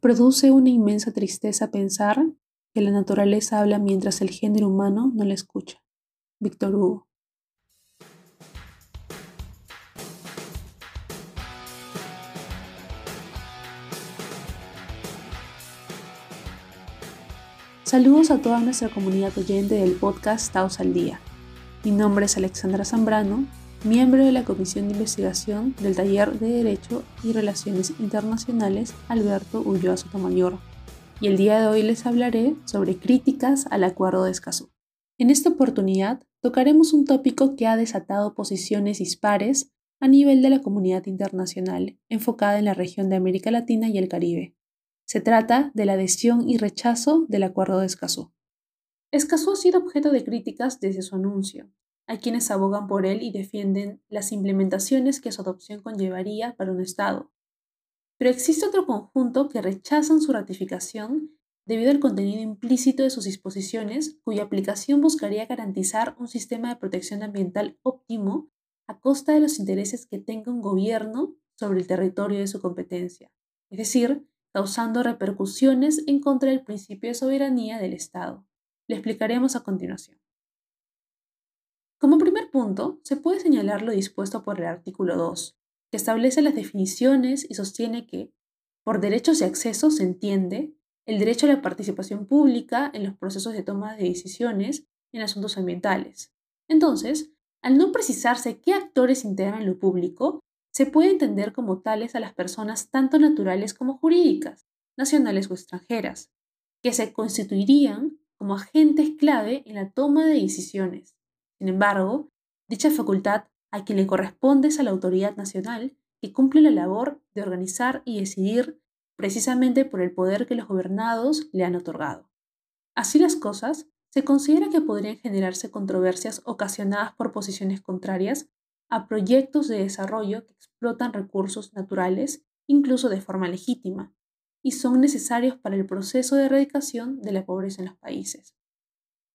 Produce una inmensa tristeza pensar que la naturaleza habla mientras el género humano no la escucha. Víctor Hugo. Saludos a toda nuestra comunidad oyente del podcast Taos al Día. Mi nombre es Alexandra Zambrano, miembro de la Comisión de Investigación del Taller de Derecho y Relaciones Internacionales Alberto Ulloa Sotomayor, y el día de hoy les hablaré sobre críticas al Acuerdo de Escazú. En esta oportunidad tocaremos un tópico que ha desatado posiciones dispares a nivel de la comunidad internacional, enfocada en la región de América Latina y el Caribe, se trata de la adhesión y rechazo del Acuerdo de Escazú. Escazú ha sido objeto de críticas desde su anuncio. Hay quienes abogan por él y defienden las implementaciones que su adopción conllevaría para un Estado. Pero existe otro conjunto que rechazan su ratificación debido al contenido implícito de sus disposiciones, cuya aplicación buscaría garantizar un sistema de protección ambiental óptimo a costa de los intereses que tenga un gobierno sobre el territorio de su competencia, es decir, causando repercusiones en contra del principio de soberanía del Estado. Le explicaremos a continuación. Como primer punto, se puede señalar lo dispuesto por el artículo 2, que establece las definiciones y sostiene que, por derechos y acceso se entiende el derecho a la participación pública en los procesos de toma de decisiones en asuntos ambientales. Entonces, al no precisarse qué actores integran lo público, se puede entender como tales a las personas tanto naturales como jurídicas, nacionales o extranjeras, que se constituirían como agentes clave en la toma de decisiones. Sin embargo, dicha facultad a quien le corresponde es a la autoridad nacional que cumple la labor de organizar y decidir precisamente por el poder que los gobernados le han otorgado. Así las cosas, se considera que podrían generarse controversias ocasionadas por posiciones contrarias a proyectos de desarrollo que explotan recursos naturales, incluso de forma legítima, y son necesarios para el proceso de erradicación de la pobreza en los países.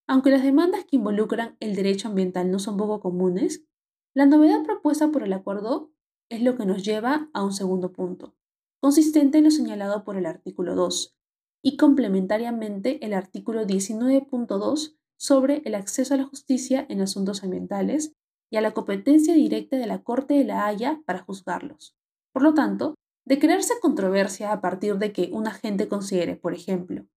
Aunque las demandas que involucran el derecho ambiental no son poco comunes, la novedad propuesta por el acuerdo es lo que nos lleva a un segundo punto, consistente en lo señalado por el artículo 2 y complementariamente el artículo 19.2 sobre el acceso a la justicia en asuntos ambientales y a la competencia directa de la Corte de la Haya para juzgarlos. Por lo tanto, de crearse controversia a partir de que un agente considere, por ejemplo,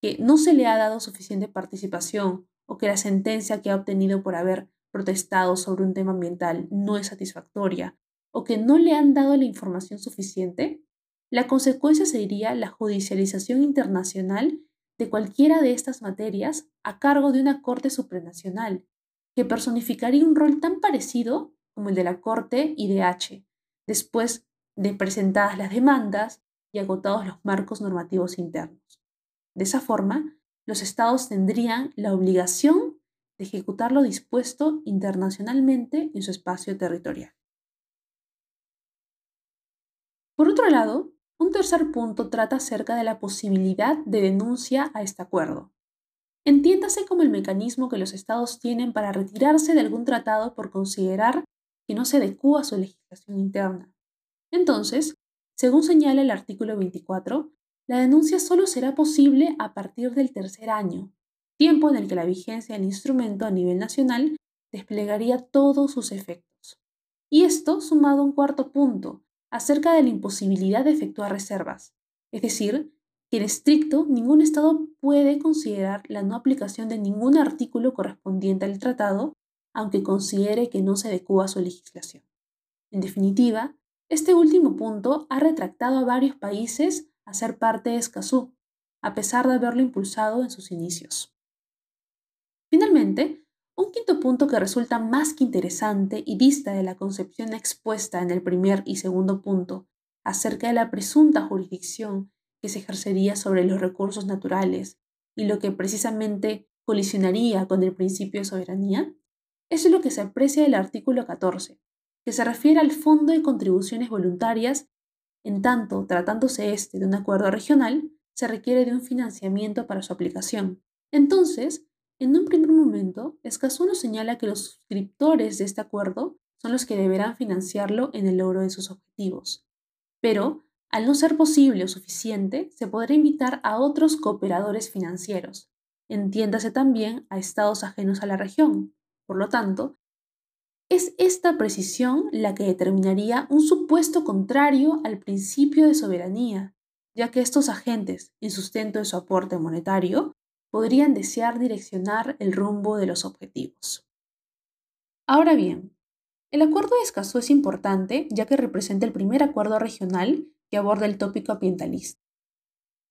que no se le ha dado suficiente participación o que la sentencia que ha obtenido por haber protestado sobre un tema ambiental no es satisfactoria o que no le han dado la información suficiente, la consecuencia sería la judicialización internacional de cualquiera de estas materias a cargo de una Corte supranacional que personificaría un rol tan parecido como el de la Corte IDH, después de presentadas las demandas y agotados los marcos normativos internos. De esa forma, los estados tendrían la obligación de ejecutar lo dispuesto internacionalmente en su espacio territorial. Por otro lado, un tercer punto trata acerca de la posibilidad de denuncia a este acuerdo. Entiéndase como el mecanismo que los estados tienen para retirarse de algún tratado por considerar que no se adecúa a su legislación interna. Entonces, según señala el artículo 24, la denuncia solo será posible a partir del tercer año, tiempo en el que la vigencia del instrumento a nivel nacional desplegaría todos sus efectos. Y esto sumado a un cuarto punto, acerca de la imposibilidad de efectuar reservas, es decir, que en estricto ningún Estado puede considerar la no aplicación de ningún artículo correspondiente al tratado, aunque considere que no se adecua a su legislación. En definitiva, este último punto ha retractado a varios países a ser parte de Escazú, a pesar de haberlo impulsado en sus inicios. Finalmente, un quinto punto que resulta más que interesante y vista de la concepción expuesta en el primer y segundo punto acerca de la presunta jurisdicción que se ejercería sobre los recursos naturales y lo que precisamente colisionaría con el principio de soberanía, es lo que se aprecia del artículo 14, que se refiere al Fondo de Contribuciones Voluntarias, en tanto, tratándose este de un acuerdo regional, se requiere de un financiamiento para su aplicación. Entonces, en un primer momento, Escazú señala que los suscriptores de este acuerdo son los que deberán financiarlo en el logro de sus objetivos. Pero, Al no ser posible o suficiente, se podrá invitar a otros cooperadores financieros. Entiéndase también a estados ajenos a la región. Por lo tanto, es esta precisión la que determinaría un supuesto contrario al principio de soberanía, ya que estos agentes, en sustento de su aporte monetario, podrían desear direccionar el rumbo de los objetivos. Ahora bien, el acuerdo de Escazú es importante ya que representa el primer acuerdo regional que aborda el tópico ambientalista.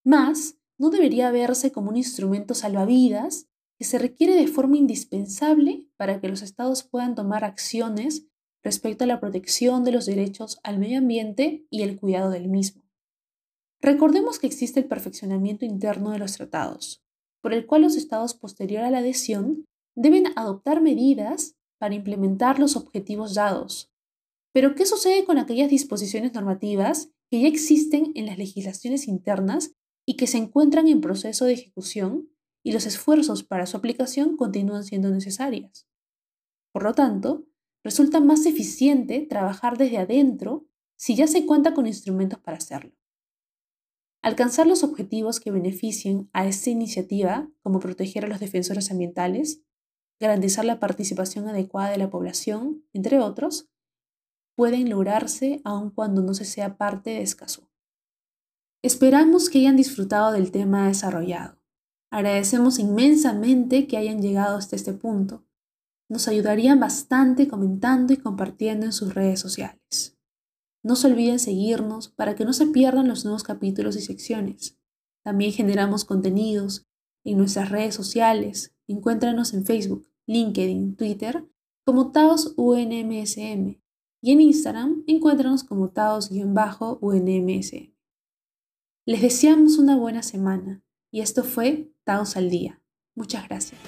Más, no debería verse como un instrumento salvavidas que se requiere de forma indispensable para que los estados puedan tomar acciones respecto a la protección de los derechos al medio ambiente y el cuidado del mismo. Recordemos que existe el perfeccionamiento interno de los tratados, por el cual los estados posterior a la adhesión deben adoptar medidas para implementar los objetivos dados. Pero, ¿qué sucede con aquellas disposiciones normativas que ya existen en las legislaciones internas y que se encuentran en proceso de ejecución y los esfuerzos para su aplicación continúan siendo necesarias? Por lo tanto, resulta más eficiente trabajar desde adentro si ya se cuenta con instrumentos para hacerlo. Alcanzar los objetivos que beneficien a esta iniciativa, como proteger a los defensores ambientales, garantizar la participación adecuada de la población, entre otros, pueden lograrse aun cuando no se sea parte de Escazú. Esperamos que hayan disfrutado del tema desarrollado. Agradecemos inmensamente que hayan llegado hasta este punto. Nos ayudarían bastante comentando y compartiendo en sus redes sociales. No se olviden seguirnos para que no se pierdan los nuevos capítulos y secciones. También generamos contenidos en nuestras redes sociales. Encuéntranos en Facebook, LinkedIn, Twitter como Taos UNMSM y en Instagram encuéntranos como Taos-UNMSM. Les deseamos una buena semana y esto fue Taos al Día. Muchas gracias.